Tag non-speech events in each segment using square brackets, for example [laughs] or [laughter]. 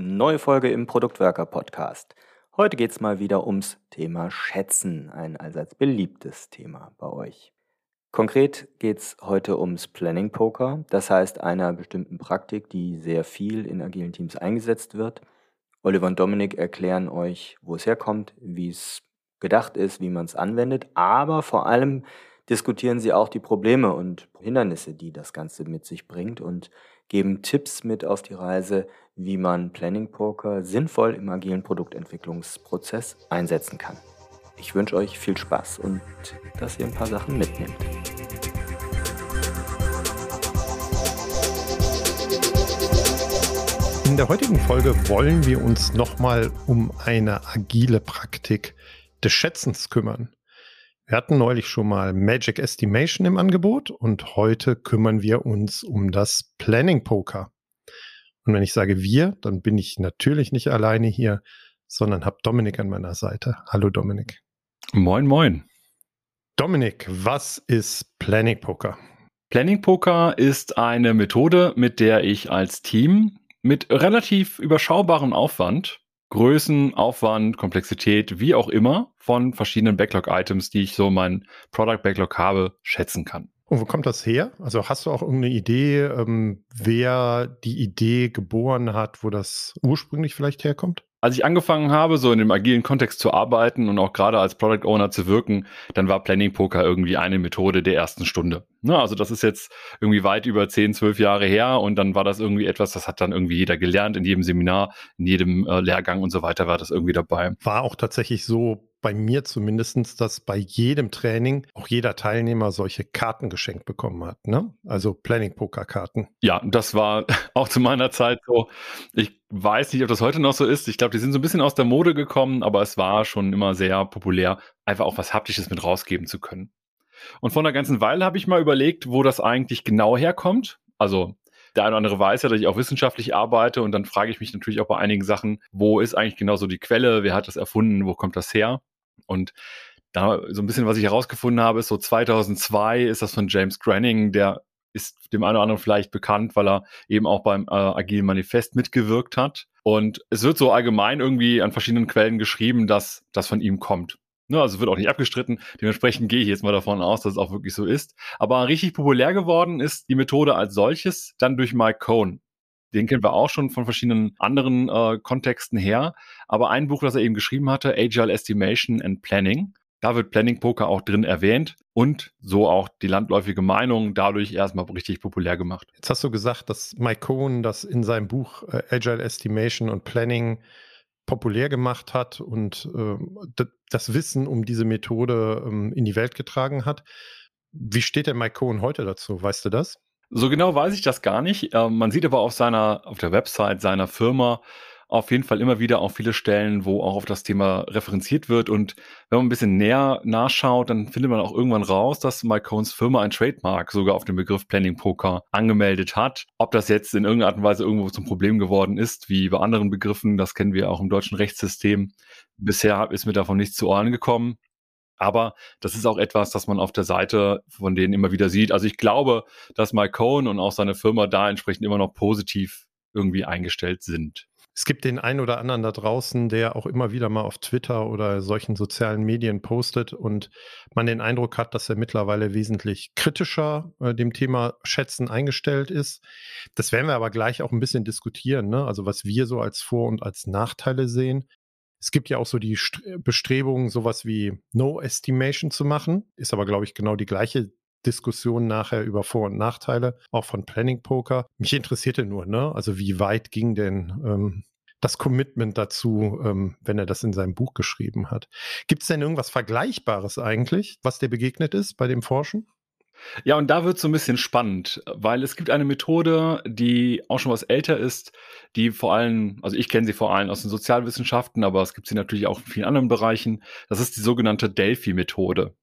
Neue Folge im Produktwerker Podcast. Heute geht es mal wieder ums Thema Schätzen, ein allseits beliebtes Thema bei euch. Konkret geht es heute ums Planning Poker, das heißt einer bestimmten Praktik, die sehr viel in agilen Teams eingesetzt wird. Oliver und Dominik erklären euch, wo es herkommt, wie es gedacht ist, wie man es anwendet, aber vor allem diskutieren sie auch die Probleme und Hindernisse, die das Ganze mit sich bringt und geben Tipps mit auf die Reise, wie man Planning Poker sinnvoll im agilen Produktentwicklungsprozess einsetzen kann. Ich wünsche euch viel Spaß und dass ihr ein paar Sachen mitnehmt. In der heutigen Folge wollen wir uns nochmal um eine agile Praktik des Schätzens kümmern. Wir hatten neulich schon mal Magic Estimation im Angebot und heute kümmern wir uns um das Planning Poker. Und wenn ich sage wir, dann bin ich natürlich nicht alleine hier, sondern habe Dominik an meiner Seite. Hallo Dominik. Moin, moin. Dominik, was ist Planning Poker? Planning Poker ist eine Methode, mit der ich als Team mit relativ überschaubarem Aufwand Größen, Aufwand, Komplexität, wie auch immer, von verschiedenen Backlog-Items, die ich so mein Product Backlog habe, schätzen kann. Und wo kommt das her? Also hast du auch irgendeine Idee, ähm, wer die Idee geboren hat, wo das ursprünglich vielleicht herkommt? Als ich angefangen habe, so in dem agilen Kontext zu arbeiten und auch gerade als Product Owner zu wirken, dann war Planning Poker irgendwie eine Methode der ersten Stunde. Ne, also das ist jetzt irgendwie weit über 10, 12 Jahre her und dann war das irgendwie etwas, das hat dann irgendwie jeder gelernt, in jedem Seminar, in jedem äh, Lehrgang und so weiter war das irgendwie dabei. War auch tatsächlich so bei mir zumindestens, dass bei jedem Training auch jeder Teilnehmer solche Karten geschenkt bekommen hat, ne? Also Planning-Poker-Karten. Ja, das war [laughs] auch zu meiner Zeit so. Ich weiß nicht, ob das heute noch so ist. Ich glaube, die sind so ein bisschen aus der Mode gekommen, aber es war schon immer sehr populär, einfach auch was Haptisches mit rausgeben zu können. Und vor einer ganzen Weile habe ich mal überlegt, wo das eigentlich genau herkommt. Also der eine oder andere weiß ja, dass ich auch wissenschaftlich arbeite und dann frage ich mich natürlich auch bei einigen Sachen, wo ist eigentlich genau so die Quelle, wer hat das erfunden, wo kommt das her? Und da so ein bisschen, was ich herausgefunden habe, ist so 2002 ist das von James Granning, der ist dem einen oder anderen vielleicht bekannt, weil er eben auch beim äh, Agilen Manifest mitgewirkt hat. Und es wird so allgemein irgendwie an verschiedenen Quellen geschrieben, dass das von ihm kommt. Ne, also wird auch nicht abgestritten. Dementsprechend gehe ich jetzt mal davon aus, dass es auch wirklich so ist. Aber richtig populär geworden ist die Methode als solches dann durch Mike Cohn. Den kennen wir auch schon von verschiedenen anderen äh, Kontexten her. Aber ein Buch, das er eben geschrieben hatte, Agile Estimation and Planning, da wird Planning Poker auch drin erwähnt und so auch die landläufige Meinung dadurch erstmal richtig populär gemacht. Jetzt hast du gesagt, dass Mike Cohn das in seinem Buch äh, Agile Estimation und Planning populär gemacht hat und äh, das Wissen um diese Methode ähm, in die Welt getragen hat. Wie steht der Mike Cohn heute dazu? Weißt du das? So genau weiß ich das gar nicht. Äh, man sieht aber auf seiner, auf der Website seiner Firma auf jeden Fall immer wieder auch viele Stellen, wo auch auf das Thema referenziert wird. Und wenn man ein bisschen näher nachschaut, dann findet man auch irgendwann raus, dass Cohns Firma ein Trademark sogar auf den Begriff Planning Poker angemeldet hat. Ob das jetzt in irgendeiner Art und Weise irgendwo zum Problem geworden ist, wie bei anderen Begriffen, das kennen wir auch im deutschen Rechtssystem. Bisher ist mir davon nichts zu Ohren gekommen. Aber das ist auch etwas, das man auf der Seite von denen immer wieder sieht. Also ich glaube, dass Mike Cohn und auch seine Firma da entsprechend immer noch positiv irgendwie eingestellt sind. Es gibt den einen oder anderen da draußen, der auch immer wieder mal auf Twitter oder solchen sozialen Medien postet und man den Eindruck hat, dass er mittlerweile wesentlich kritischer äh, dem Thema Schätzen eingestellt ist. Das werden wir aber gleich auch ein bisschen diskutieren, ne? also was wir so als Vor- und als Nachteile sehen. Es gibt ja auch so die Bestrebungen, sowas wie No Estimation zu machen, ist aber, glaube ich, genau die gleiche Diskussion nachher über Vor- und Nachteile, auch von Planning Poker. Mich interessierte nur, ne? Also wie weit ging denn ähm, das Commitment dazu, ähm, wenn er das in seinem Buch geschrieben hat? Gibt es denn irgendwas Vergleichbares eigentlich, was dir begegnet ist bei dem Forschen? Ja, und da wird es so ein bisschen spannend, weil es gibt eine Methode, die auch schon was älter ist, die vor allem, also ich kenne sie vor allem aus den Sozialwissenschaften, aber es gibt sie natürlich auch in vielen anderen Bereichen. Das ist die sogenannte Delphi-Methode.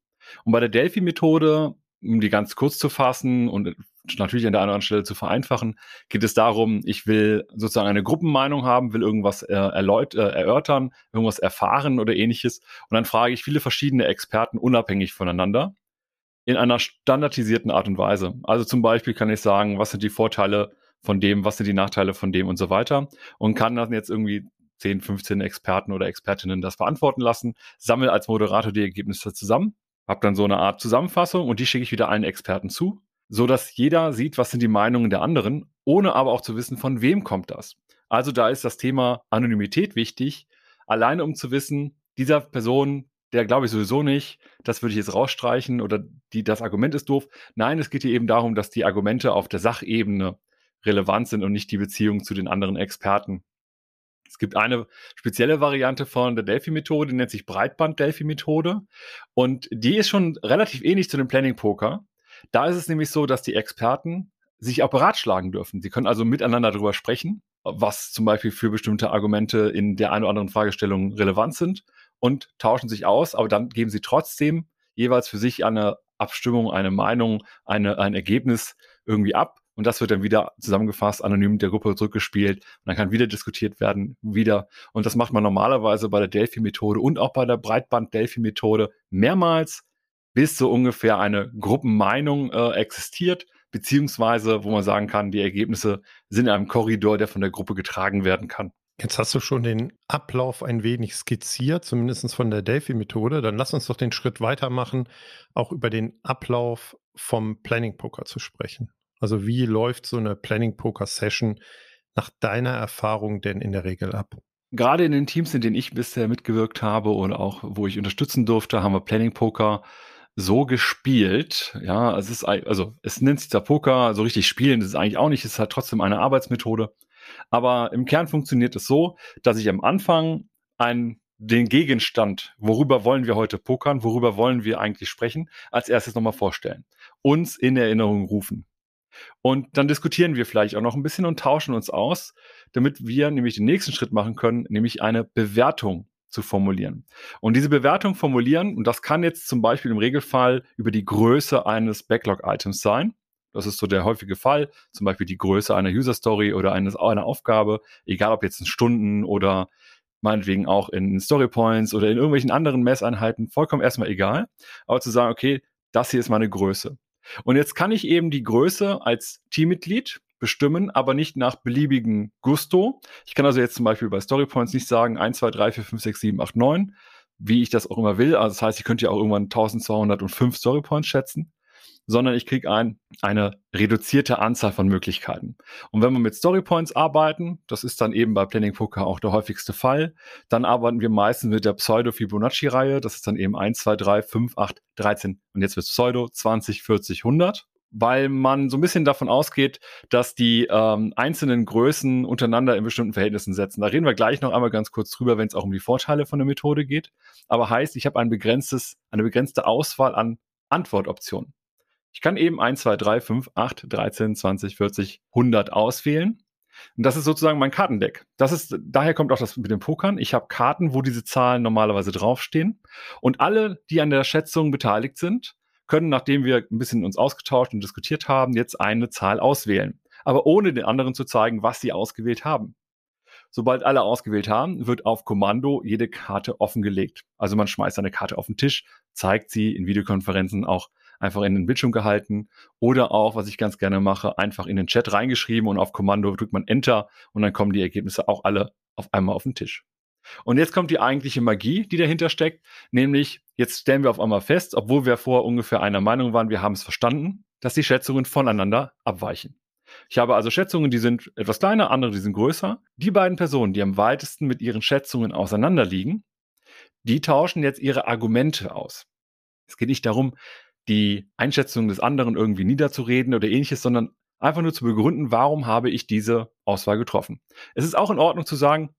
Und bei der Delphi-Methode um die ganz kurz zu fassen und natürlich an der anderen Stelle zu vereinfachen, geht es darum, ich will sozusagen eine Gruppenmeinung haben, will irgendwas äh, erläut äh, erörtern, irgendwas erfahren oder ähnliches. Und dann frage ich viele verschiedene Experten unabhängig voneinander in einer standardisierten Art und Weise. Also zum Beispiel kann ich sagen, was sind die Vorteile von dem, was sind die Nachteile von dem und so weiter und kann dann jetzt irgendwie 10, 15 Experten oder Expertinnen das beantworten lassen, sammle als Moderator die Ergebnisse zusammen, habe dann so eine Art Zusammenfassung und die schicke ich wieder allen Experten zu, so dass jeder sieht, was sind die Meinungen der anderen, ohne aber auch zu wissen, von wem kommt das. Also da ist das Thema Anonymität wichtig, alleine um zu wissen, dieser Person, der glaube ich sowieso nicht, das würde ich jetzt rausstreichen oder die, das Argument ist doof. Nein, es geht hier eben darum, dass die Argumente auf der Sachebene relevant sind und nicht die Beziehung zu den anderen Experten. Es gibt eine spezielle Variante von der Delphi-Methode, die nennt sich Breitband-Delphi-Methode. Und die ist schon relativ ähnlich zu dem Planning-Poker. Da ist es nämlich so, dass die Experten sich auch beratschlagen dürfen. Sie können also miteinander darüber sprechen, was zum Beispiel für bestimmte Argumente in der einen oder anderen Fragestellung relevant sind und tauschen sich aus, aber dann geben sie trotzdem jeweils für sich eine Abstimmung, eine Meinung, eine, ein Ergebnis irgendwie ab. Und das wird dann wieder zusammengefasst, anonym der Gruppe zurückgespielt. Und dann kann wieder diskutiert werden, wieder. Und das macht man normalerweise bei der Delphi-Methode und auch bei der Breitband-Delphi-Methode mehrmals, bis so ungefähr eine Gruppenmeinung äh, existiert, beziehungsweise wo man sagen kann, die Ergebnisse sind in einem Korridor, der von der Gruppe getragen werden kann. Jetzt hast du schon den Ablauf ein wenig skizziert, zumindest von der Delphi-Methode. Dann lass uns doch den Schritt weitermachen, auch über den Ablauf vom Planning Poker zu sprechen. Also wie läuft so eine Planning Poker Session nach deiner Erfahrung denn in der Regel ab? Gerade in den Teams, in denen ich bisher mitgewirkt habe oder auch wo ich unterstützen durfte, haben wir Planning Poker so gespielt. Ja, es ist also es nennt sich zwar Poker, so richtig spielen, das ist eigentlich auch nicht, es ist halt trotzdem eine Arbeitsmethode. Aber im Kern funktioniert es so, dass ich am Anfang einen den Gegenstand, worüber wollen wir heute pokern, worüber wollen wir eigentlich sprechen, als erstes nochmal vorstellen. Uns in Erinnerung rufen. Und dann diskutieren wir vielleicht auch noch ein bisschen und tauschen uns aus, damit wir nämlich den nächsten Schritt machen können, nämlich eine Bewertung zu formulieren. Und diese Bewertung formulieren, und das kann jetzt zum Beispiel im Regelfall über die Größe eines Backlog-Items sein. Das ist so der häufige Fall, zum Beispiel die Größe einer User-Story oder eines, einer Aufgabe, egal ob jetzt in Stunden oder meinetwegen auch in Story Points oder in irgendwelchen anderen Messeinheiten, vollkommen erstmal egal. Aber zu sagen, okay, das hier ist meine Größe. Und jetzt kann ich eben die Größe als Teammitglied bestimmen, aber nicht nach beliebigen Gusto. Ich kann also jetzt zum Beispiel bei Storypoints nicht sagen 1, 2, 3, 4, 5, 6, 7, 8, 9, wie ich das auch immer will. Also das heißt, ich könnte ja auch irgendwann 1205 Storypoints schätzen sondern ich kriege ein, eine reduzierte Anzahl von Möglichkeiten. Und wenn wir mit Storypoints arbeiten, das ist dann eben bei Planning Poker auch der häufigste Fall, dann arbeiten wir meistens mit der Pseudo-Fibonacci-Reihe. Das ist dann eben 1, 2, 3, 5, 8, 13 und jetzt wird Pseudo 20, 40, 100 weil man so ein bisschen davon ausgeht, dass die ähm, einzelnen Größen untereinander in bestimmten Verhältnissen setzen. Da reden wir gleich noch einmal ganz kurz drüber, wenn es auch um die Vorteile von der Methode geht. Aber heißt, ich habe ein begrenztes, eine begrenzte Auswahl an Antwortoptionen. Ich kann eben 1, 2, 3, 5, 8, 13, 20, 40, 100 auswählen. Und das ist sozusagen mein Kartendeck. Das ist, daher kommt auch das mit dem Pokern. Ich habe Karten, wo diese Zahlen normalerweise draufstehen. Und alle, die an der Schätzung beteiligt sind, können, nachdem wir ein bisschen uns ausgetauscht und diskutiert haben, jetzt eine Zahl auswählen. Aber ohne den anderen zu zeigen, was sie ausgewählt haben. Sobald alle ausgewählt haben, wird auf Kommando jede Karte offengelegt. Also man schmeißt eine Karte auf den Tisch, zeigt sie in Videokonferenzen auch einfach in den Bildschirm gehalten oder auch, was ich ganz gerne mache, einfach in den Chat reingeschrieben und auf Kommando drückt man Enter und dann kommen die Ergebnisse auch alle auf einmal auf den Tisch. Und jetzt kommt die eigentliche Magie, die dahinter steckt, nämlich jetzt stellen wir auf einmal fest, obwohl wir vorher ungefähr einer Meinung waren, wir haben es verstanden, dass die Schätzungen voneinander abweichen. Ich habe also Schätzungen, die sind etwas kleiner, andere, die sind größer. Die beiden Personen, die am weitesten mit ihren Schätzungen auseinanderliegen, die tauschen jetzt ihre Argumente aus. Es geht nicht darum, die Einschätzung des anderen irgendwie niederzureden oder ähnliches, sondern einfach nur zu begründen, warum habe ich diese Auswahl getroffen. Es ist auch in Ordnung zu sagen,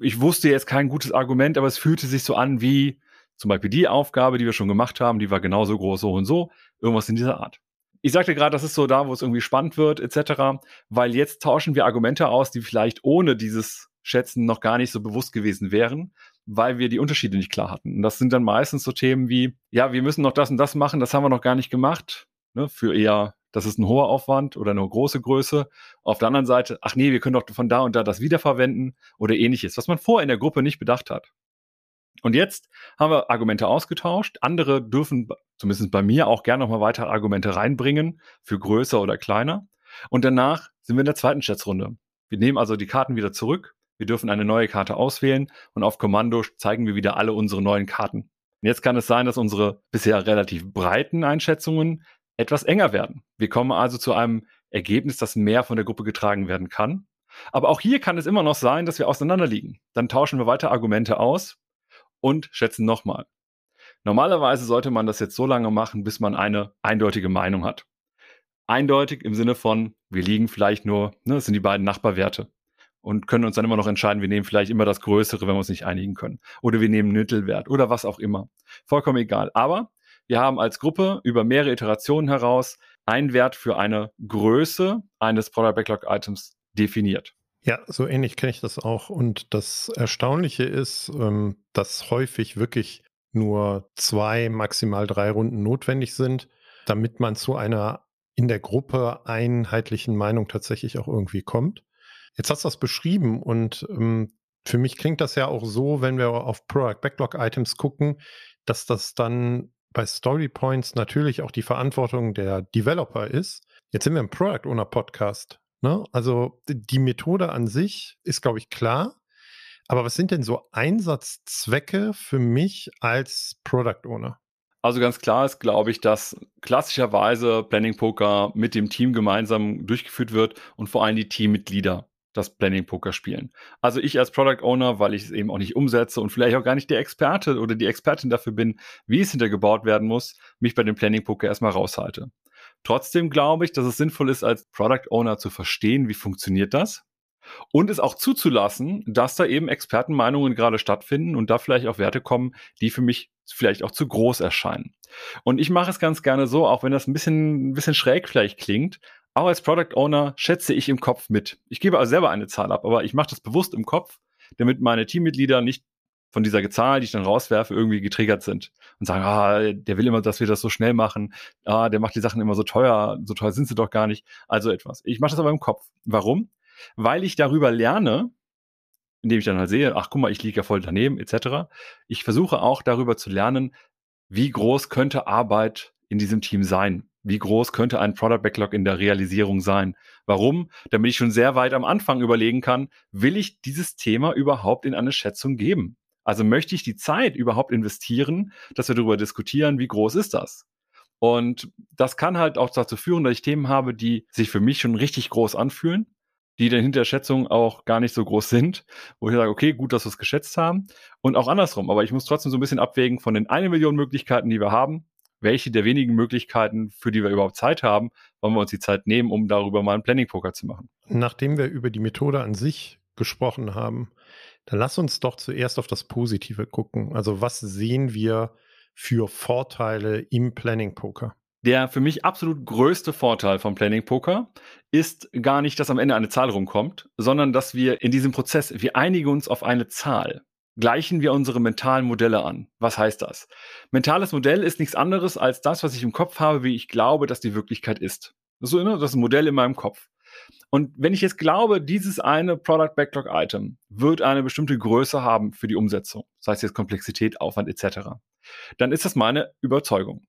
ich wusste jetzt kein gutes Argument, aber es fühlte sich so an wie zum Beispiel die Aufgabe, die wir schon gemacht haben, die war genauso groß, so und so, irgendwas in dieser Art. Ich sagte gerade, das ist so da, wo es irgendwie spannend wird, etc., weil jetzt tauschen wir Argumente aus, die vielleicht ohne dieses Schätzen noch gar nicht so bewusst gewesen wären weil wir die Unterschiede nicht klar hatten. Und das sind dann meistens so Themen wie, ja, wir müssen noch das und das machen, das haben wir noch gar nicht gemacht. Ne, für eher, das ist ein hoher Aufwand oder eine große Größe. Auf der anderen Seite, ach nee, wir können doch von da und da das wiederverwenden oder ähnliches, was man vorher in der Gruppe nicht bedacht hat. Und jetzt haben wir Argumente ausgetauscht. Andere dürfen, zumindest bei mir, auch gerne nochmal weitere Argumente reinbringen, für größer oder kleiner. Und danach sind wir in der zweiten Schätzrunde. Wir nehmen also die Karten wieder zurück, wir dürfen eine neue Karte auswählen und auf Kommando zeigen wir wieder alle unsere neuen Karten. Und jetzt kann es sein, dass unsere bisher relativ breiten Einschätzungen etwas enger werden. Wir kommen also zu einem Ergebnis, das mehr von der Gruppe getragen werden kann. Aber auch hier kann es immer noch sein, dass wir auseinanderliegen. Dann tauschen wir weiter Argumente aus und schätzen nochmal. Normalerweise sollte man das jetzt so lange machen, bis man eine eindeutige Meinung hat. Eindeutig im Sinne von, wir liegen vielleicht nur, ne, das sind die beiden Nachbarwerte und können uns dann immer noch entscheiden, wir nehmen vielleicht immer das Größere, wenn wir uns nicht einigen können. Oder wir nehmen Mittelwert oder was auch immer. Vollkommen egal. Aber wir haben als Gruppe über mehrere Iterationen heraus einen Wert für eine Größe eines Product Backlog Items definiert. Ja, so ähnlich kenne ich das auch. Und das Erstaunliche ist, ähm, dass häufig wirklich nur zwei, maximal drei Runden notwendig sind, damit man zu einer in der Gruppe einheitlichen Meinung tatsächlich auch irgendwie kommt. Jetzt hast du das beschrieben und ähm, für mich klingt das ja auch so, wenn wir auf Product Backlog Items gucken, dass das dann bei Story Points natürlich auch die Verantwortung der Developer ist. Jetzt sind wir im Product Owner Podcast. Ne? Also die Methode an sich ist, glaube ich, klar. Aber was sind denn so Einsatzzwecke für mich als Product Owner? Also ganz klar ist, glaube ich, dass klassischerweise Planning Poker mit dem Team gemeinsam durchgeführt wird und vor allem die Teammitglieder das Planning Poker spielen. Also ich als Product Owner, weil ich es eben auch nicht umsetze und vielleicht auch gar nicht der Experte oder die Expertin dafür bin, wie es hintergebaut werden muss, mich bei dem Planning Poker erstmal raushalte. Trotzdem glaube ich, dass es sinnvoll ist, als Product Owner zu verstehen, wie funktioniert das und es auch zuzulassen, dass da eben Expertenmeinungen gerade stattfinden und da vielleicht auch Werte kommen, die für mich vielleicht auch zu groß erscheinen. Und ich mache es ganz gerne so, auch wenn das ein bisschen, ein bisschen schräg vielleicht klingt, auch als Product Owner schätze ich im Kopf mit. Ich gebe also selber eine Zahl ab, aber ich mache das bewusst im Kopf, damit meine Teammitglieder nicht von dieser Zahl, die ich dann rauswerfe, irgendwie getriggert sind und sagen, ah, der will immer, dass wir das so schnell machen, ah, der macht die Sachen immer so teuer, so teuer sind sie doch gar nicht. Also etwas. Ich mache das aber im Kopf. Warum? Weil ich darüber lerne, indem ich dann halt sehe, ach guck mal, ich liege ja voll daneben, etc. Ich versuche auch darüber zu lernen, wie groß könnte Arbeit in diesem Team sein? Wie groß könnte ein Product Backlog in der Realisierung sein? Warum? Damit ich schon sehr weit am Anfang überlegen kann, will ich dieses Thema überhaupt in eine Schätzung geben? Also möchte ich die Zeit überhaupt investieren, dass wir darüber diskutieren, wie groß ist das? Und das kann halt auch dazu führen, dass ich Themen habe, die sich für mich schon richtig groß anfühlen, die dann hinter der Schätzung auch gar nicht so groß sind, wo ich sage, okay, gut, dass wir es geschätzt haben. Und auch andersrum. Aber ich muss trotzdem so ein bisschen abwägen von den eine Million Möglichkeiten, die wir haben, welche der wenigen Möglichkeiten, für die wir überhaupt Zeit haben, wollen wir uns die Zeit nehmen, um darüber mal einen Planning-Poker zu machen. Nachdem wir über die Methode an sich gesprochen haben, dann lass uns doch zuerst auf das Positive gucken. Also was sehen wir für Vorteile im Planning-Poker? Der für mich absolut größte Vorteil vom Planning Poker ist gar nicht, dass am Ende eine Zahl rumkommt, sondern dass wir in diesem Prozess, wir einigen uns auf eine Zahl gleichen wir unsere mentalen Modelle an. Was heißt das? Mentales Modell ist nichts anderes als das, was ich im Kopf habe, wie ich glaube, dass die Wirklichkeit ist. Das ist, so, das ein Modell in meinem Kopf. Und wenn ich jetzt glaube, dieses eine Product Backlog Item wird eine bestimmte Größe haben für die Umsetzung, das heißt jetzt Komplexität, Aufwand etc., dann ist das meine Überzeugung.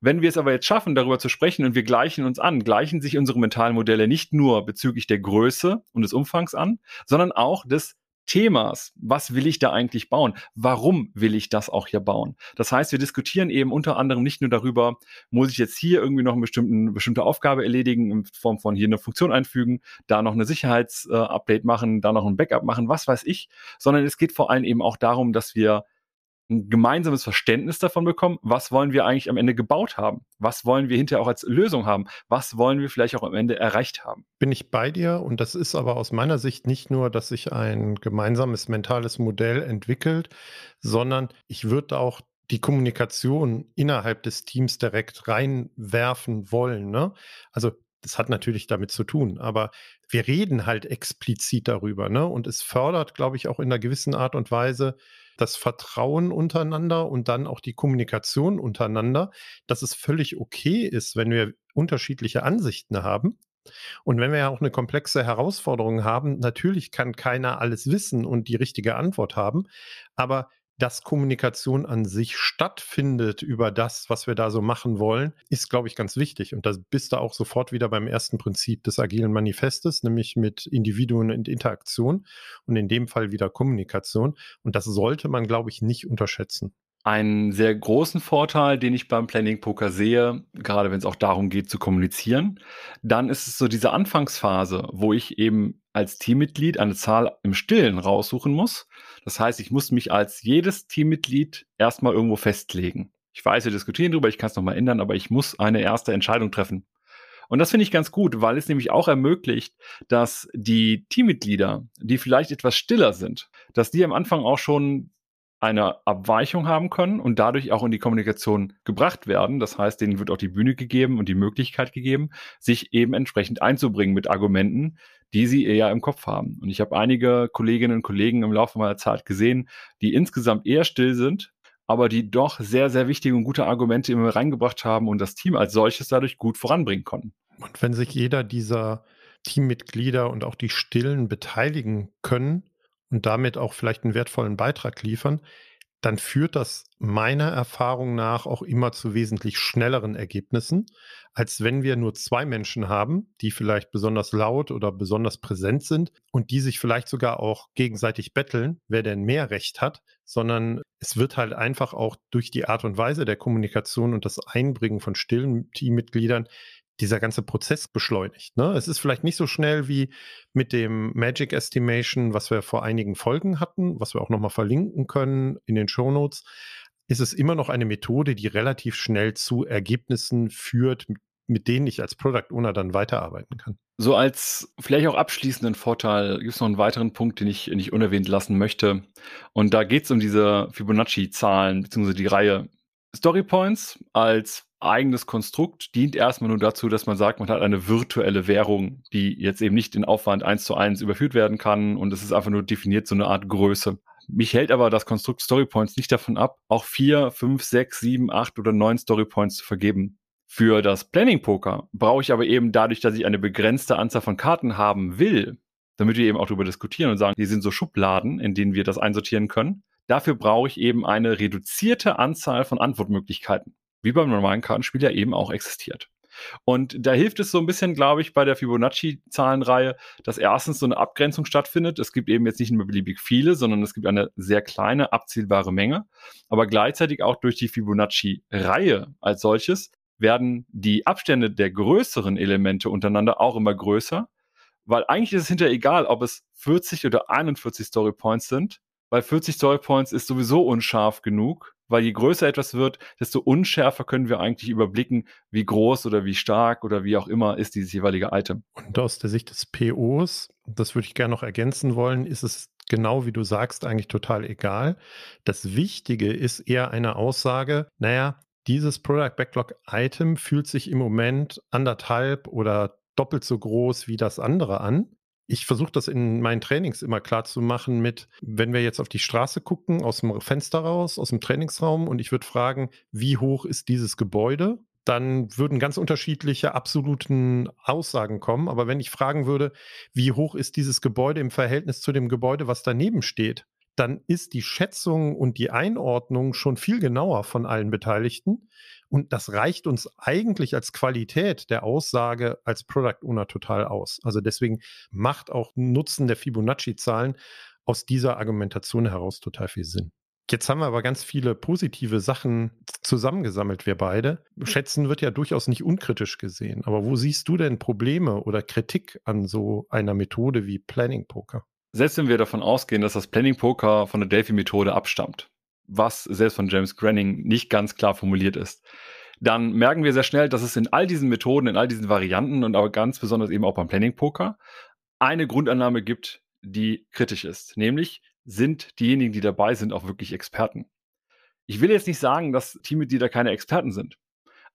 Wenn wir es aber jetzt schaffen, darüber zu sprechen und wir gleichen uns an, gleichen sich unsere mentalen Modelle nicht nur bezüglich der Größe und des Umfangs an, sondern auch des Themas, was will ich da eigentlich bauen? Warum will ich das auch hier bauen? Das heißt, wir diskutieren eben unter anderem nicht nur darüber, muss ich jetzt hier irgendwie noch eine bestimmte, bestimmte Aufgabe erledigen in Form von hier eine Funktion einfügen, da noch eine Sicherheitsupdate äh, machen, da noch ein Backup machen, was weiß ich, sondern es geht vor allem eben auch darum, dass wir ein gemeinsames Verständnis davon bekommen, was wollen wir eigentlich am Ende gebaut haben? Was wollen wir hinterher auch als Lösung haben? Was wollen wir vielleicht auch am Ende erreicht haben? Bin ich bei dir und das ist aber aus meiner Sicht nicht nur, dass sich ein gemeinsames mentales Modell entwickelt, sondern ich würde auch die Kommunikation innerhalb des Teams direkt reinwerfen wollen. Ne? Also das hat natürlich damit zu tun, aber wir reden halt explizit darüber, ne? Und es fördert, glaube ich, auch in einer gewissen Art und Weise das Vertrauen untereinander und dann auch die Kommunikation untereinander, dass es völlig okay ist, wenn wir unterschiedliche Ansichten haben. Und wenn wir ja auch eine komplexe Herausforderung haben, natürlich kann keiner alles wissen und die richtige Antwort haben, aber dass Kommunikation an sich stattfindet über das, was wir da so machen wollen, ist, glaube ich, ganz wichtig. Und da bist du auch sofort wieder beim ersten Prinzip des agilen Manifestes, nämlich mit Individuen und Interaktion und in dem Fall wieder Kommunikation. Und das sollte man, glaube ich, nicht unterschätzen. Einen sehr großen Vorteil, den ich beim Planning Poker sehe, gerade wenn es auch darum geht zu kommunizieren, dann ist es so diese Anfangsphase, wo ich eben als Teammitglied eine Zahl im Stillen raussuchen muss. Das heißt, ich muss mich als jedes Teammitglied erstmal irgendwo festlegen. Ich weiß, wir diskutieren darüber, ich kann es nochmal ändern, aber ich muss eine erste Entscheidung treffen. Und das finde ich ganz gut, weil es nämlich auch ermöglicht, dass die Teammitglieder, die vielleicht etwas stiller sind, dass die am Anfang auch schon eine Abweichung haben können und dadurch auch in die Kommunikation gebracht werden. Das heißt, denen wird auch die Bühne gegeben und die Möglichkeit gegeben, sich eben entsprechend einzubringen mit Argumenten, die sie eher im Kopf haben. Und ich habe einige Kolleginnen und Kollegen im Laufe meiner Zeit gesehen, die insgesamt eher still sind, aber die doch sehr, sehr wichtige und gute Argumente immer reingebracht haben und das Team als solches dadurch gut voranbringen konnten. Und wenn sich jeder dieser Teammitglieder und auch die Stillen beteiligen können, und damit auch vielleicht einen wertvollen Beitrag liefern, dann führt das meiner Erfahrung nach auch immer zu wesentlich schnelleren Ergebnissen, als wenn wir nur zwei Menschen haben, die vielleicht besonders laut oder besonders präsent sind und die sich vielleicht sogar auch gegenseitig betteln, wer denn mehr Recht hat, sondern es wird halt einfach auch durch die Art und Weise der Kommunikation und das Einbringen von stillen Teammitgliedern dieser ganze Prozess beschleunigt. Ne? Es ist vielleicht nicht so schnell wie mit dem Magic Estimation, was wir vor einigen Folgen hatten, was wir auch nochmal verlinken können in den Show Notes. Ist es immer noch eine Methode, die relativ schnell zu Ergebnissen führt, mit denen ich als Product Owner dann weiterarbeiten kann. So als vielleicht auch abschließenden Vorteil gibt es noch einen weiteren Punkt, den ich nicht unerwähnt lassen möchte. Und da geht es um diese Fibonacci-Zahlen, beziehungsweise die Reihe Story Points als eigenes Konstrukt dient erstmal nur dazu, dass man sagt, man hat eine virtuelle Währung, die jetzt eben nicht in Aufwand eins zu eins überführt werden kann und es ist einfach nur definiert so eine Art Größe. Mich hält aber das Konstrukt Story Points nicht davon ab, auch vier, fünf, sechs, sieben, acht oder neun Story Points zu vergeben. Für das Planning Poker brauche ich aber eben dadurch, dass ich eine begrenzte Anzahl von Karten haben will, damit wir eben auch darüber diskutieren und sagen, die sind so Schubladen, in denen wir das einsortieren können. Dafür brauche ich eben eine reduzierte Anzahl von Antwortmöglichkeiten wie beim normalen Kartenspiel ja eben auch existiert. Und da hilft es so ein bisschen, glaube ich, bei der Fibonacci-Zahlenreihe, dass erstens so eine Abgrenzung stattfindet. Es gibt eben jetzt nicht mehr beliebig viele, sondern es gibt eine sehr kleine, abzielbare Menge. Aber gleichzeitig auch durch die Fibonacci-Reihe als solches werden die Abstände der größeren Elemente untereinander auch immer größer. Weil eigentlich ist es hinterher egal, ob es 40 oder 41 Story Points sind, weil 40 Story Points ist sowieso unscharf genug weil je größer etwas wird, desto unschärfer können wir eigentlich überblicken, wie groß oder wie stark oder wie auch immer ist dieses jeweilige Item. Und aus der Sicht des POs, das würde ich gerne noch ergänzen wollen, ist es genau wie du sagst eigentlich total egal. Das Wichtige ist eher eine Aussage, naja, dieses Product Backlog Item fühlt sich im Moment anderthalb oder doppelt so groß wie das andere an ich versuche das in meinen Trainings immer klar zu machen mit, wenn wir jetzt auf die Straße gucken, aus dem Fenster raus, aus dem Trainingsraum und ich würde fragen, wie hoch ist dieses Gebäude? Dann würden ganz unterschiedliche absoluten Aussagen kommen. Aber wenn ich fragen würde, wie hoch ist dieses Gebäude im Verhältnis zu dem Gebäude, was daneben steht, dann ist die Schätzung und die Einordnung schon viel genauer von allen Beteiligten. Und das reicht uns eigentlich als Qualität der Aussage als Product Owner total aus. Also deswegen macht auch Nutzen der Fibonacci-Zahlen aus dieser Argumentation heraus total viel Sinn. Jetzt haben wir aber ganz viele positive Sachen zusammengesammelt, wir beide. Schätzen wird ja durchaus nicht unkritisch gesehen. Aber wo siehst du denn Probleme oder Kritik an so einer Methode wie Planning Poker? Selbst wenn wir davon ausgehen, dass das Planning Poker von der Delphi-Methode abstammt, was selbst von James Granning nicht ganz klar formuliert ist, dann merken wir sehr schnell, dass es in all diesen Methoden, in all diesen Varianten und aber ganz besonders eben auch beim Planning Poker eine Grundannahme gibt, die kritisch ist. Nämlich sind diejenigen, die dabei sind, auch wirklich Experten. Ich will jetzt nicht sagen, dass Teammitglieder keine Experten sind.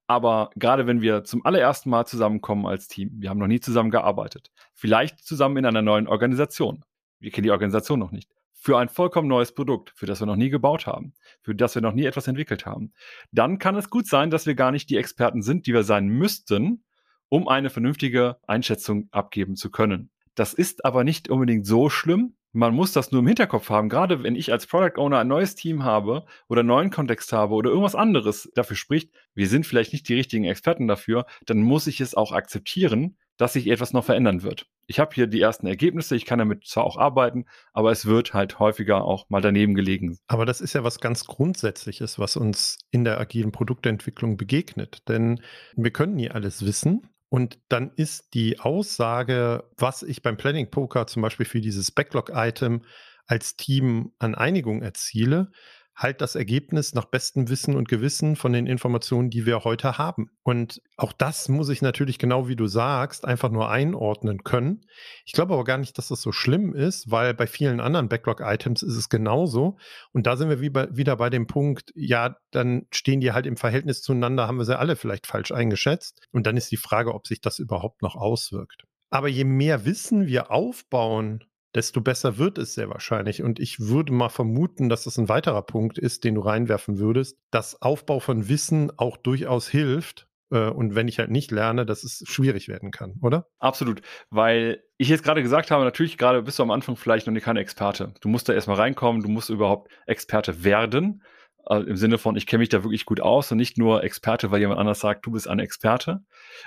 Aber gerade wenn wir zum allerersten Mal zusammenkommen als Team, wir haben noch nie zusammen gearbeitet, vielleicht zusammen in einer neuen Organisation. Wir kennen die Organisation noch nicht für ein vollkommen neues Produkt, für das wir noch nie gebaut haben, für das wir noch nie etwas entwickelt haben, dann kann es gut sein, dass wir gar nicht die Experten sind, die wir sein müssten, um eine vernünftige Einschätzung abgeben zu können. Das ist aber nicht unbedingt so schlimm, Man muss das nur im Hinterkopf haben. Gerade wenn ich als Product Owner ein neues Team habe oder einen neuen Kontext habe oder irgendwas anderes dafür spricht, wir sind vielleicht nicht die richtigen Experten dafür, dann muss ich es auch akzeptieren, dass sich etwas noch verändern wird. Ich habe hier die ersten Ergebnisse, ich kann damit zwar auch arbeiten, aber es wird halt häufiger auch mal daneben gelegen. Aber das ist ja was ganz Grundsätzliches, was uns in der agilen Produktentwicklung begegnet. Denn wir können nie alles wissen. Und dann ist die Aussage, was ich beim Planning Poker zum Beispiel für dieses Backlog-Item als Team an Einigung erziele, halt das Ergebnis nach bestem Wissen und Gewissen von den Informationen, die wir heute haben. Und auch das muss ich natürlich genau wie du sagst, einfach nur einordnen können. Ich glaube aber gar nicht, dass das so schlimm ist, weil bei vielen anderen Backlog-Items ist es genauso. Und da sind wir wie bei, wieder bei dem Punkt, ja, dann stehen die halt im Verhältnis zueinander, haben wir sie alle vielleicht falsch eingeschätzt. Und dann ist die Frage, ob sich das überhaupt noch auswirkt. Aber je mehr Wissen wir aufbauen desto besser wird es sehr wahrscheinlich. Und ich würde mal vermuten, dass das ein weiterer Punkt ist, den du reinwerfen würdest, dass Aufbau von Wissen auch durchaus hilft. Äh, und wenn ich halt nicht lerne, dass es schwierig werden kann, oder? Absolut. Weil ich jetzt gerade gesagt habe, natürlich gerade bist du am Anfang vielleicht noch nicht keine Experte. Du musst da erstmal reinkommen, du musst überhaupt Experte werden. Also Im Sinne von, ich kenne mich da wirklich gut aus und nicht nur Experte, weil jemand anders sagt, du bist ein Experte.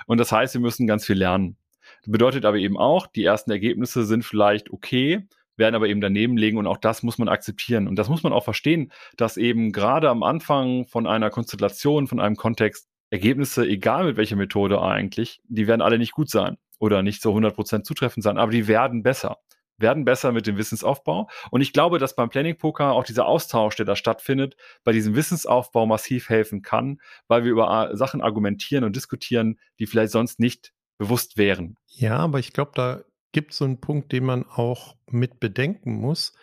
Und das heißt, wir müssen ganz viel lernen. Bedeutet aber eben auch, die ersten Ergebnisse sind vielleicht okay, werden aber eben daneben liegen und auch das muss man akzeptieren. Und das muss man auch verstehen, dass eben gerade am Anfang von einer Konstellation, von einem Kontext, Ergebnisse, egal mit welcher Methode eigentlich, die werden alle nicht gut sein oder nicht so 100% zutreffend sein, aber die werden besser werden besser mit dem Wissensaufbau. Und ich glaube, dass beim Planning Poker auch dieser Austausch, der da stattfindet, bei diesem Wissensaufbau massiv helfen kann, weil wir über Sachen argumentieren und diskutieren, die vielleicht sonst nicht bewusst wären. Ja, aber ich glaube, da gibt es so einen Punkt, den man auch mit bedenken muss.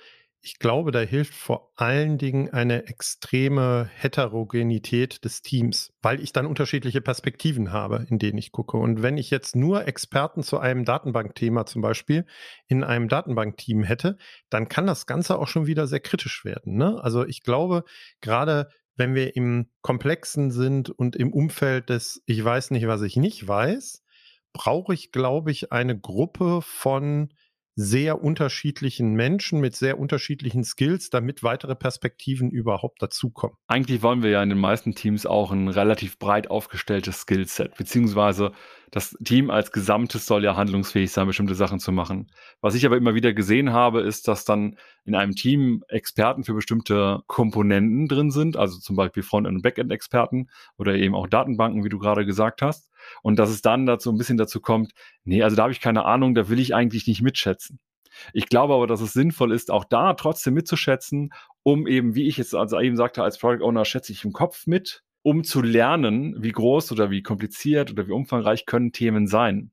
Ich glaube, da hilft vor allen Dingen eine extreme Heterogenität des Teams, weil ich dann unterschiedliche Perspektiven habe, in denen ich gucke. Und wenn ich jetzt nur Experten zu einem Datenbankthema zum Beispiel in einem Datenbankteam hätte, dann kann das Ganze auch schon wieder sehr kritisch werden. Ne? Also ich glaube, gerade wenn wir im Komplexen sind und im Umfeld des Ich weiß nicht, was ich nicht weiß, brauche ich, glaube ich, eine Gruppe von sehr unterschiedlichen Menschen mit sehr unterschiedlichen Skills, damit weitere Perspektiven überhaupt dazukommen. Eigentlich wollen wir ja in den meisten Teams auch ein relativ breit aufgestelltes Skillset, beziehungsweise das Team als Gesamtes soll ja handlungsfähig sein, bestimmte Sachen zu machen. Was ich aber immer wieder gesehen habe, ist, dass dann in einem Team Experten für bestimmte Komponenten drin sind, also zum Beispiel Front- und Backend-Experten oder eben auch Datenbanken, wie du gerade gesagt hast. Und dass es dann dazu ein bisschen dazu kommt, nee, also da habe ich keine Ahnung, da will ich eigentlich nicht mitschätzen. Ich glaube aber, dass es sinnvoll ist, auch da trotzdem mitzuschätzen, um eben, wie ich jetzt also eben sagte, als Product Owner schätze ich im Kopf mit, um zu lernen, wie groß oder wie kompliziert oder wie umfangreich können Themen sein.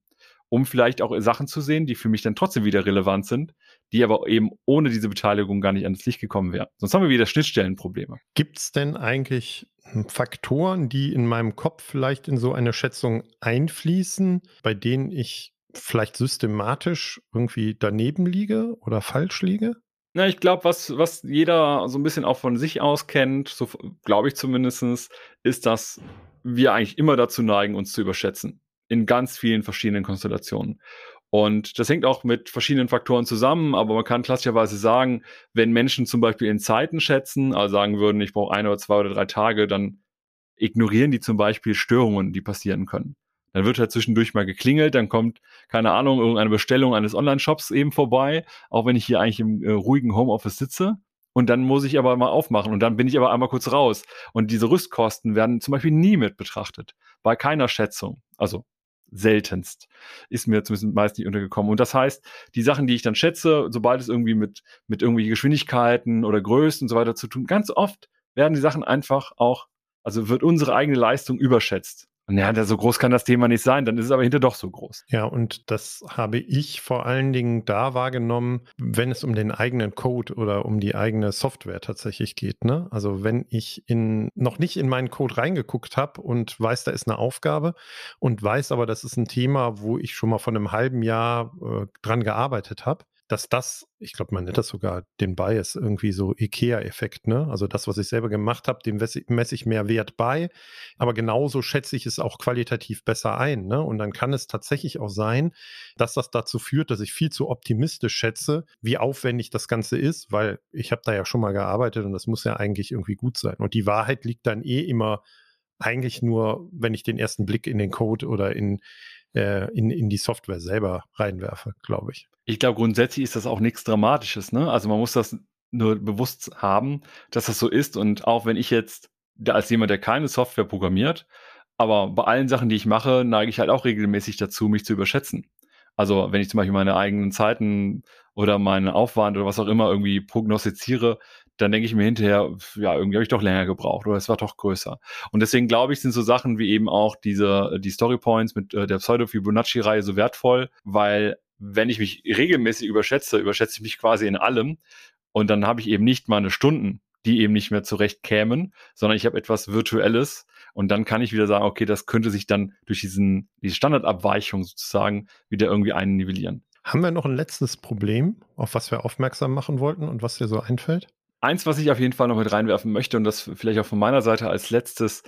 Um vielleicht auch Sachen zu sehen, die für mich dann trotzdem wieder relevant sind, die aber eben ohne diese Beteiligung gar nicht ans Licht gekommen wären. Sonst haben wir wieder Schnittstellenprobleme. Gibt es denn eigentlich Faktoren, die in meinem Kopf vielleicht in so eine Schätzung einfließen, bei denen ich vielleicht systematisch irgendwie daneben liege oder falsch liege? Na, ich glaube, was, was jeder so ein bisschen auch von sich aus kennt, so glaube ich zumindest, ist, dass wir eigentlich immer dazu neigen, uns zu überschätzen. In ganz vielen verschiedenen Konstellationen. Und das hängt auch mit verschiedenen Faktoren zusammen, aber man kann klassischerweise sagen, wenn Menschen zum Beispiel in Zeiten schätzen, also sagen würden, ich brauche ein oder zwei oder drei Tage, dann ignorieren die zum Beispiel Störungen, die passieren können. Dann wird halt zwischendurch mal geklingelt, dann kommt, keine Ahnung, irgendeine Bestellung eines Online-Shops eben vorbei, auch wenn ich hier eigentlich im äh, ruhigen Homeoffice sitze. Und dann muss ich aber mal aufmachen und dann bin ich aber einmal kurz raus. Und diese Rüstkosten werden zum Beispiel nie mit betrachtet. Bei keiner Schätzung. Also seltenst. Ist mir zumindest meist nicht untergekommen. Und das heißt, die Sachen, die ich dann schätze, sobald es irgendwie mit, mit irgendwie Geschwindigkeiten oder Größen und so weiter zu tun, ganz oft werden die Sachen einfach auch, also wird unsere eigene Leistung überschätzt. Ja, so groß kann das Thema nicht sein, dann ist es aber hinter doch so groß. Ja, und das habe ich vor allen Dingen da wahrgenommen, wenn es um den eigenen Code oder um die eigene Software tatsächlich geht. Ne? Also wenn ich in, noch nicht in meinen Code reingeguckt habe und weiß, da ist eine Aufgabe und weiß aber, das ist ein Thema, wo ich schon mal vor einem halben Jahr äh, dran gearbeitet habe, dass das, ich glaube, man nennt das sogar den Bias, irgendwie so IKEA-Effekt, ne? Also das, was ich selber gemacht habe, dem messe ich mehr Wert bei. Aber genauso schätze ich es auch qualitativ besser ein, ne? Und dann kann es tatsächlich auch sein, dass das dazu führt, dass ich viel zu optimistisch schätze, wie aufwendig das Ganze ist, weil ich habe da ja schon mal gearbeitet und das muss ja eigentlich irgendwie gut sein. Und die Wahrheit liegt dann eh immer eigentlich nur, wenn ich den ersten Blick in den Code oder in, äh, in, in die Software selber reinwerfe, glaube ich. Ich glaube, grundsätzlich ist das auch nichts Dramatisches. Ne? Also man muss das nur bewusst haben, dass das so ist. Und auch wenn ich jetzt als jemand, der keine Software programmiert, aber bei allen Sachen, die ich mache, neige ich halt auch regelmäßig dazu, mich zu überschätzen. Also wenn ich zum Beispiel meine eigenen Zeiten oder meinen Aufwand oder was auch immer irgendwie prognostiziere, dann denke ich mir hinterher, ja, irgendwie habe ich doch länger gebraucht oder es war doch größer. Und deswegen glaube ich, sind so Sachen wie eben auch diese, die Story Points mit äh, der Pseudo-Fibonacci-Reihe so wertvoll, weil wenn ich mich regelmäßig überschätze, überschätze ich mich quasi in allem und dann habe ich eben nicht meine Stunden, die eben nicht mehr zurecht kämen, sondern ich habe etwas Virtuelles und dann kann ich wieder sagen, okay, das könnte sich dann durch diesen, diese Standardabweichung sozusagen wieder irgendwie einnivellieren. Haben wir noch ein letztes Problem, auf was wir aufmerksam machen wollten und was dir so einfällt? Eins, was ich auf jeden Fall noch mit reinwerfen möchte und das vielleicht auch von meiner Seite als letztes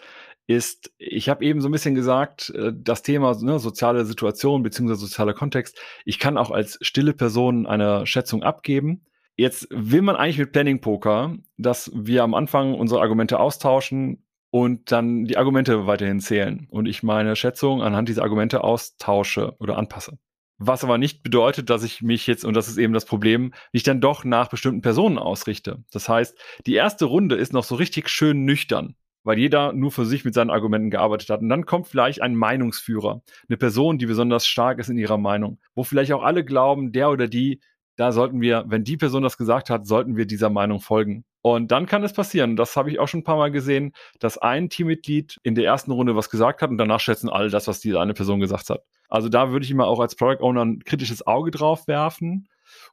ist, ich habe eben so ein bisschen gesagt, äh, das Thema ne, soziale Situation bzw. sozialer Kontext. Ich kann auch als stille Person eine Schätzung abgeben. Jetzt will man eigentlich mit Planning Poker, dass wir am Anfang unsere Argumente austauschen und dann die Argumente weiterhin zählen und ich meine Schätzung anhand dieser Argumente austausche oder anpasse. Was aber nicht bedeutet, dass ich mich jetzt, und das ist eben das Problem, nicht dann doch nach bestimmten Personen ausrichte. Das heißt, die erste Runde ist noch so richtig schön nüchtern, weil jeder nur für sich mit seinen Argumenten gearbeitet hat. Und dann kommt vielleicht ein Meinungsführer, eine Person, die besonders stark ist in ihrer Meinung, wo vielleicht auch alle glauben, der oder die, da sollten wir, wenn die Person das gesagt hat, sollten wir dieser Meinung folgen. Und dann kann es passieren, das habe ich auch schon ein paar Mal gesehen, dass ein Teammitglied in der ersten Runde was gesagt hat und danach schätzen alle das, was diese eine Person gesagt hat. Also da würde ich immer auch als Product Owner ein kritisches Auge drauf werfen.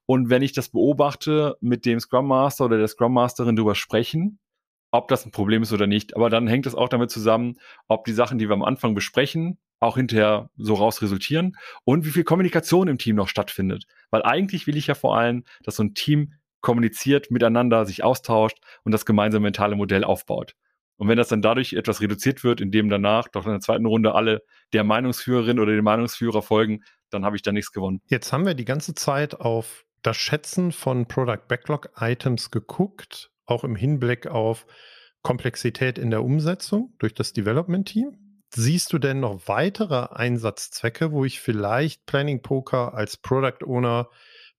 Und wenn ich das beobachte, mit dem Scrum Master oder der Scrum Masterin drüber sprechen, ob das ein Problem ist oder nicht. Aber dann hängt es auch damit zusammen, ob die Sachen, die wir am Anfang besprechen, auch hinterher so raus resultieren und wie viel Kommunikation im Team noch stattfindet. Weil eigentlich will ich ja vor allem, dass so ein Team kommuniziert miteinander, sich austauscht und das gemeinsame mentale Modell aufbaut. Und wenn das dann dadurch etwas reduziert wird, indem danach doch in der zweiten Runde alle der Meinungsführerin oder dem Meinungsführer folgen, dann habe ich da nichts gewonnen. Jetzt haben wir die ganze Zeit auf das Schätzen von Product Backlog Items geguckt, auch im Hinblick auf Komplexität in der Umsetzung durch das Development Team. Siehst du denn noch weitere Einsatzzwecke, wo ich vielleicht Planning Poker als Product Owner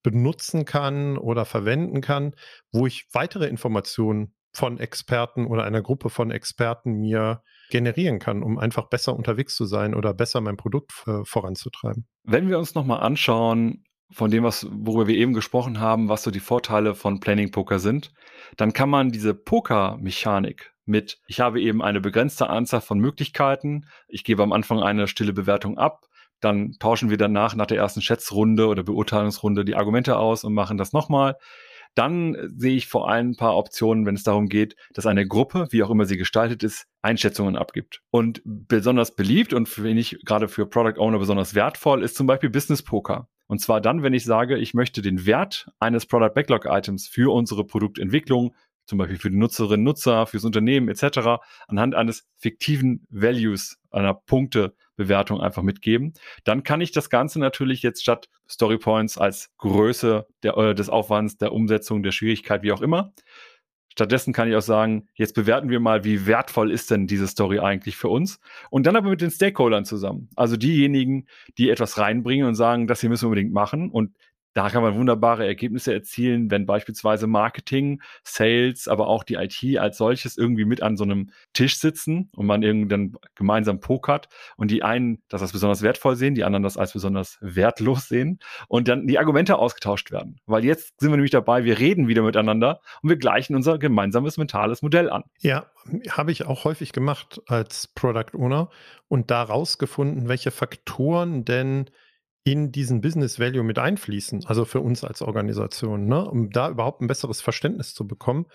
benutzen kann oder verwenden kann, wo ich weitere Informationen von Experten oder einer Gruppe von Experten mir generieren kann, um einfach besser unterwegs zu sein oder besser mein Produkt äh, voranzutreiben. Wenn wir uns nochmal anschauen, von dem, was, worüber wir eben gesprochen haben, was so die Vorteile von Planning Poker sind, dann kann man diese Poker-Mechanik mit, ich habe eben eine begrenzte Anzahl von Möglichkeiten, ich gebe am Anfang eine stille Bewertung ab, dann tauschen wir danach nach der ersten Schätzrunde oder Beurteilungsrunde die Argumente aus und machen das nochmal. Dann sehe ich vor allem ein paar Optionen, wenn es darum geht, dass eine Gruppe, wie auch immer sie gestaltet ist, Einschätzungen abgibt. Und besonders beliebt und für ich gerade für Product Owner besonders wertvoll ist zum Beispiel Business Poker. Und zwar dann, wenn ich sage, ich möchte den Wert eines Product Backlog Items für unsere Produktentwicklung zum Beispiel für die Nutzerinnen, Nutzer, fürs Unternehmen etc. anhand eines fiktiven Values, einer Punktebewertung einfach mitgeben. Dann kann ich das Ganze natürlich jetzt statt Story Points als Größe der, äh, des Aufwands, der Umsetzung, der Schwierigkeit, wie auch immer. Stattdessen kann ich auch sagen, jetzt bewerten wir mal, wie wertvoll ist denn diese Story eigentlich für uns? Und dann aber mit den Stakeholdern zusammen. Also diejenigen, die etwas reinbringen und sagen, das hier müssen wir unbedingt machen. Und da kann man wunderbare Ergebnisse erzielen, wenn beispielsweise Marketing, Sales, aber auch die IT als solches irgendwie mit an so einem Tisch sitzen und man irgendwann gemeinsam pokert und die einen das als besonders wertvoll sehen, die anderen das als besonders wertlos sehen und dann die Argumente ausgetauscht werden. Weil jetzt sind wir nämlich dabei, wir reden wieder miteinander und wir gleichen unser gemeinsames mentales Modell an. Ja, habe ich auch häufig gemacht als Product Owner und da rausgefunden, welche Faktoren denn in diesen Business Value mit einfließen, also für uns als Organisation, ne? um da überhaupt ein besseres Verständnis zu bekommen.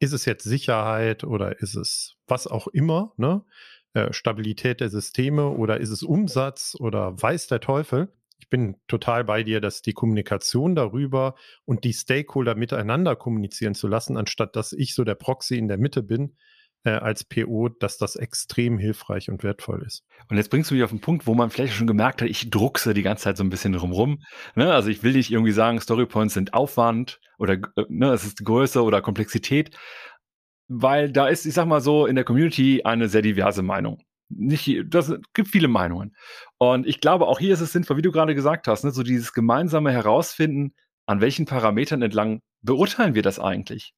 Ist es jetzt Sicherheit oder ist es was auch immer, ne? Äh, Stabilität der Systeme oder ist es Umsatz oder weiß der Teufel? Ich bin total bei dir, dass die Kommunikation darüber und die Stakeholder miteinander kommunizieren zu lassen, anstatt dass ich so der Proxy in der Mitte bin, äh, als PO, dass das extrem hilfreich und wertvoll ist. Und jetzt bringst du mich auf den Punkt, wo man vielleicht schon gemerkt hat, ich druckse die ganze Zeit so ein bisschen drumrum. Ne? Also ich will nicht irgendwie sagen, Storypoints sind Aufwand oder äh, ne, es ist Größe oder Komplexität, weil da ist, ich sag mal so, in der Community eine sehr diverse Meinung. Nicht, das gibt viele Meinungen. Und ich glaube, auch hier ist es sinnvoll, wie du gerade gesagt hast, ne, so dieses gemeinsame Herausfinden, an welchen Parametern entlang beurteilen wir das eigentlich?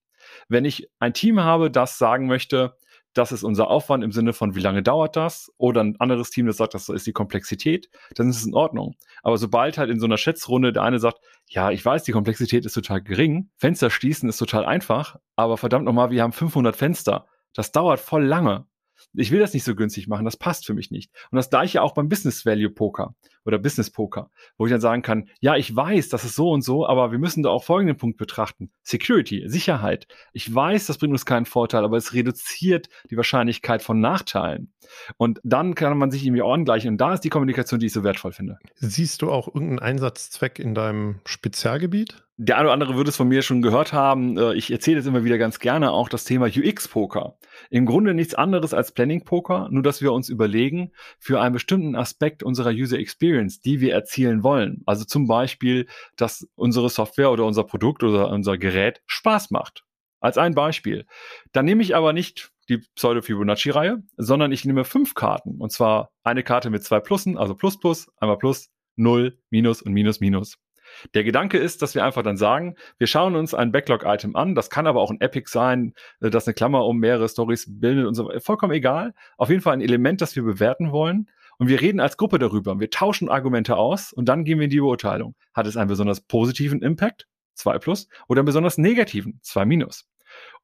Wenn ich ein Team habe, das sagen möchte, das ist unser Aufwand im Sinne von, wie lange dauert das? Oder ein anderes Team, das sagt, das ist die Komplexität, dann ist es in Ordnung. Aber sobald halt in so einer Schätzrunde der eine sagt, ja, ich weiß, die Komplexität ist total gering, Fenster schließen ist total einfach, aber verdammt nochmal, wir haben 500 Fenster. Das dauert voll lange ich will das nicht so günstig machen, das passt für mich nicht. Und das gleiche auch beim Business Value Poker oder Business Poker, wo ich dann sagen kann, ja, ich weiß, das ist so und so, aber wir müssen da auch folgenden Punkt betrachten. Security, Sicherheit. Ich weiß, das bringt uns keinen Vorteil, aber es reduziert die Wahrscheinlichkeit von Nachteilen. Und dann kann man sich irgendwie ordentlich und da ist die Kommunikation, die ich so wertvoll finde. Siehst du auch irgendeinen Einsatzzweck in deinem Spezialgebiet? Der eine oder andere würde es von mir schon gehört haben. Äh, ich erzähle jetzt immer wieder ganz gerne auch das Thema UX-Poker. Im Grunde nichts anderes als Planning-Poker, nur dass wir uns überlegen, für einen bestimmten Aspekt unserer User Experience, die wir erzielen wollen. Also zum Beispiel, dass unsere Software oder unser Produkt oder unser Gerät Spaß macht. Als ein Beispiel. Dann nehme ich aber nicht die Pseudo-Fibonacci-Reihe, sondern ich nehme fünf Karten. Und zwar eine Karte mit zwei Plussen, also Plus, Plus, einmal Plus, Null, Minus und Minus, Minus. Der Gedanke ist, dass wir einfach dann sagen, wir schauen uns ein Backlog-Item an. Das kann aber auch ein Epic sein, äh, das eine Klammer um mehrere Stories bildet und so. Vollkommen egal. Auf jeden Fall ein Element, das wir bewerten wollen. Und wir reden als Gruppe darüber. Wir tauschen Argumente aus und dann gehen wir in die Beurteilung. Hat es einen besonders positiven Impact? 2 plus oder einen besonders negativen 2 minus.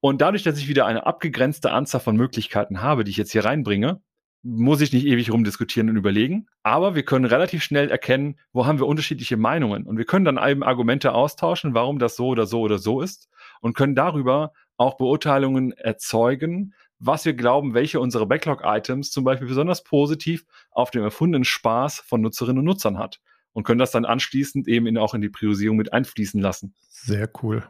Und dadurch, dass ich wieder eine abgegrenzte Anzahl von Möglichkeiten habe, die ich jetzt hier reinbringe, muss ich nicht ewig rumdiskutieren und überlegen. Aber wir können relativ schnell erkennen, wo haben wir unterschiedliche Meinungen. Und wir können dann eben Argumente austauschen, warum das so oder so oder so ist. Und können darüber auch Beurteilungen erzeugen, was wir glauben, welche unserer Backlog-Items zum Beispiel besonders positiv auf dem erfundenen Spaß von Nutzerinnen und Nutzern hat. Und können das dann anschließend eben auch in die Priorisierung mit einfließen lassen. Sehr cool.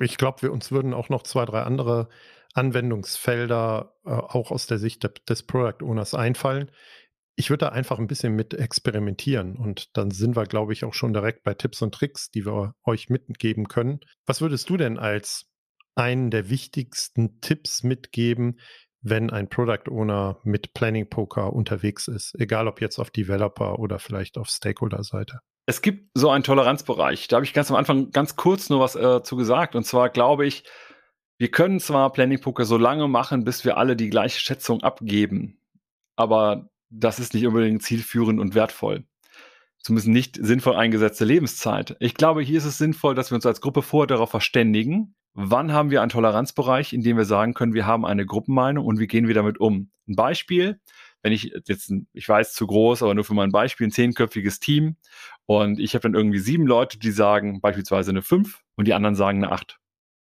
Ich glaube, wir uns würden auch noch zwei, drei andere Anwendungsfelder äh, auch aus der Sicht de des Product Owners einfallen. Ich würde da einfach ein bisschen mit experimentieren und dann sind wir, glaube ich, auch schon direkt bei Tipps und Tricks, die wir euch mitgeben können. Was würdest du denn als einen der wichtigsten Tipps mitgeben, wenn ein Product Owner mit Planning Poker unterwegs ist, egal ob jetzt auf Developer oder vielleicht auf Stakeholder-Seite? Es gibt so einen Toleranzbereich. Da habe ich ganz am Anfang ganz kurz nur was äh, zu gesagt. Und zwar glaube ich, wir können zwar Planning Poker so lange machen, bis wir alle die gleiche Schätzung abgeben, aber das ist nicht unbedingt zielführend und wertvoll. Zumindest nicht sinnvoll eingesetzte Lebenszeit. Ich glaube, hier ist es sinnvoll, dass wir uns als Gruppe vorher darauf verständigen, wann haben wir einen Toleranzbereich, in dem wir sagen können, wir haben eine Gruppenmeinung und wie gehen wir damit um. Ein Beispiel, wenn ich jetzt, ich weiß zu groß, aber nur für mein Beispiel, ein zehnköpfiges Team und ich habe dann irgendwie sieben Leute, die sagen beispielsweise eine fünf und die anderen sagen eine acht.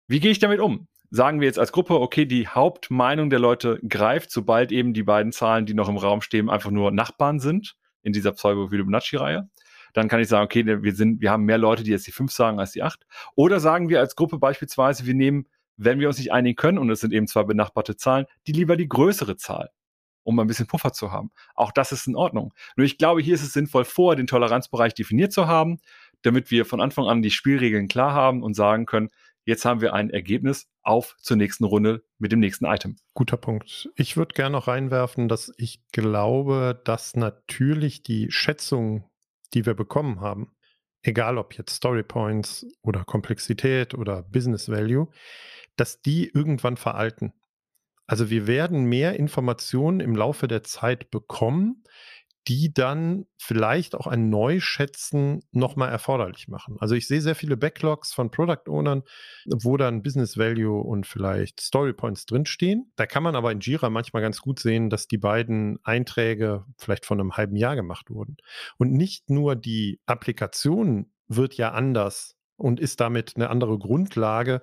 Wie gehe ich damit um? sagen wir jetzt als Gruppe, okay, die Hauptmeinung der Leute greift, sobald eben die beiden Zahlen, die noch im Raum stehen, einfach nur Nachbarn sind in dieser Pseudo-Fibonacci-Reihe. Dann kann ich sagen, okay, wir sind, wir haben mehr Leute, die jetzt die fünf sagen als die acht. Oder sagen wir als Gruppe beispielsweise, wir nehmen, wenn wir uns nicht einigen können, und es sind eben zwei benachbarte Zahlen, die lieber die größere Zahl, um ein bisschen Puffer zu haben. Auch das ist in Ordnung. Nur ich glaube, hier ist es sinnvoll, vorher den Toleranzbereich definiert zu haben, damit wir von Anfang an die Spielregeln klar haben und sagen können, Jetzt haben wir ein Ergebnis auf zur nächsten Runde mit dem nächsten Item. Guter Punkt. Ich würde gerne noch reinwerfen, dass ich glaube, dass natürlich die Schätzung, die wir bekommen haben, egal ob jetzt Story Points oder Komplexität oder Business Value, dass die irgendwann veralten. Also wir werden mehr Informationen im Laufe der Zeit bekommen, die dann vielleicht auch ein Neuschätzen nochmal erforderlich machen. Also ich sehe sehr viele Backlogs von Product Ownern, wo dann Business Value und vielleicht Story Points drinstehen. Da kann man aber in Jira manchmal ganz gut sehen, dass die beiden Einträge vielleicht von einem halben Jahr gemacht wurden. Und nicht nur die Applikation wird ja anders und ist damit eine andere Grundlage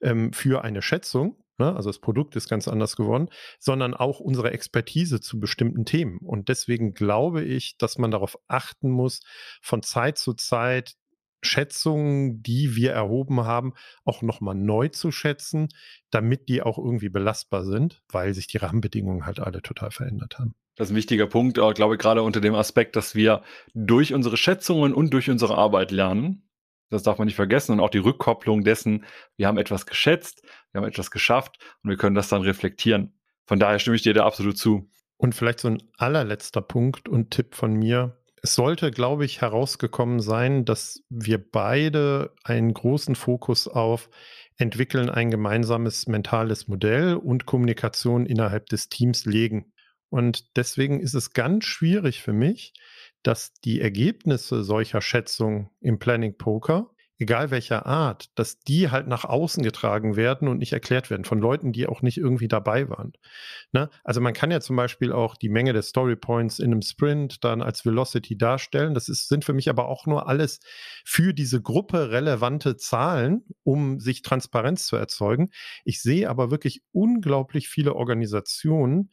ähm, für eine Schätzung, ne? also das Produkt ist ganz anders geworden, sondern auch unsere Expertise zu bestimmten Themen. Und deswegen glaube ich, dass man darauf achten muss, von Zeit zu Zeit Schätzungen, die wir erhoben haben, auch nochmal neu zu schätzen, damit die auch irgendwie belastbar sind, weil sich die Rahmenbedingungen halt alle total verändert haben. Das ist ein wichtiger Punkt, äh, glaube ich, gerade unter dem Aspekt, dass wir durch unsere Schätzungen und durch unsere Arbeit lernen. Das darf man nicht vergessen. Und auch die Rückkopplung dessen, wir haben etwas geschätzt, wir haben etwas geschafft und wir können das dann reflektieren. Von daher stimme ich dir da absolut zu. Und vielleicht so ein allerletzter Punkt und Tipp von mir. Es sollte, glaube ich, herausgekommen sein, dass wir beide einen großen Fokus auf entwickeln ein gemeinsames mentales Modell und Kommunikation innerhalb des Teams legen. Und deswegen ist es ganz schwierig für mich, dass die Ergebnisse solcher Schätzungen im Planning Poker egal welcher Art, dass die halt nach außen getragen werden und nicht erklärt werden von Leuten, die auch nicht irgendwie dabei waren. Ne? Also man kann ja zum Beispiel auch die Menge der Story Points in einem Sprint dann als Velocity darstellen. Das ist, sind für mich aber auch nur alles für diese Gruppe relevante Zahlen, um sich Transparenz zu erzeugen. Ich sehe aber wirklich unglaublich viele Organisationen,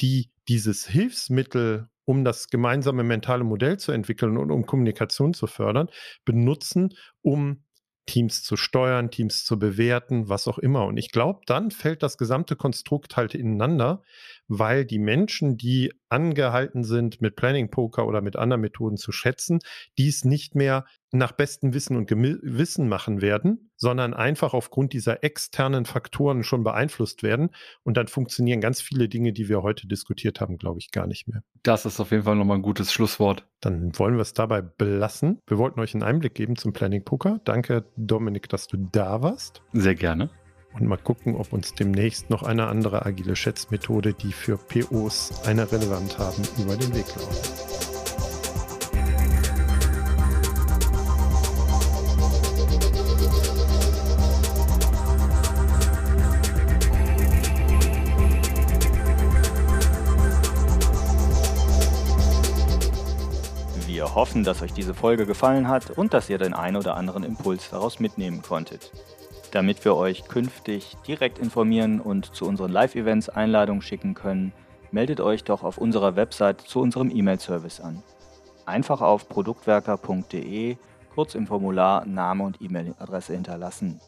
die dieses Hilfsmittel um das gemeinsame mentale Modell zu entwickeln und um Kommunikation zu fördern, benutzen, um Teams zu steuern, Teams zu bewerten, was auch immer. Und ich glaube, dann fällt das gesamte Konstrukt halt ineinander, weil die Menschen, die angehalten sind, mit Planning Poker oder mit anderen Methoden zu schätzen, dies nicht mehr nach bestem Wissen und Gewissen machen werden, sondern einfach aufgrund dieser externen Faktoren schon beeinflusst werden. Und dann funktionieren ganz viele Dinge, die wir heute diskutiert haben, glaube ich, gar nicht mehr. Das ist auf jeden Fall nochmal ein gutes Schlusswort. Dann wollen wir es dabei belassen. Wir wollten euch einen Einblick geben zum Planning Poker. Danke, Dominik, dass du da warst. Sehr gerne und mal gucken, ob uns demnächst noch eine andere agile Schätzmethode, die für POs eine Relevanz haben, über den Weg. Wir hoffen, dass euch diese Folge gefallen hat und dass ihr den ein oder anderen Impuls daraus mitnehmen konntet. Damit wir euch künftig direkt informieren und zu unseren Live-Events Einladungen schicken können, meldet euch doch auf unserer Website zu unserem E-Mail-Service an. Einfach auf produktwerker.de kurz im Formular Name und E-Mail-Adresse hinterlassen.